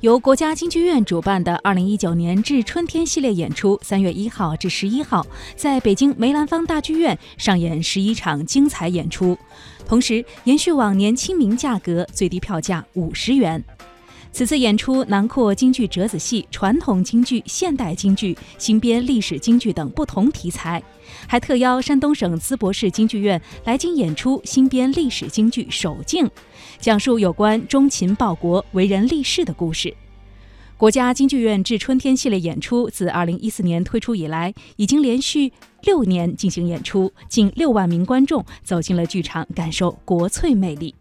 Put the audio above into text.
由国家京剧院主办的二零一九年至春天系列演出，三月一号至十一号在北京梅兰芳大剧院上演十一场精彩演出，同时延续往年清明价格，最低票价五十元。此次演出囊括京剧折子戏、传统京剧、现代京剧、新编历史京剧等不同题材，还特邀山东省淄博市京剧院来京演出新编历史京剧《守静》，讲述有关忠勤报国、为人立事的故事。国家京剧院致春天系列演出自二零一四年推出以来，已经连续六年进行演出，近六万名观众走进了剧场，感受国粹魅力。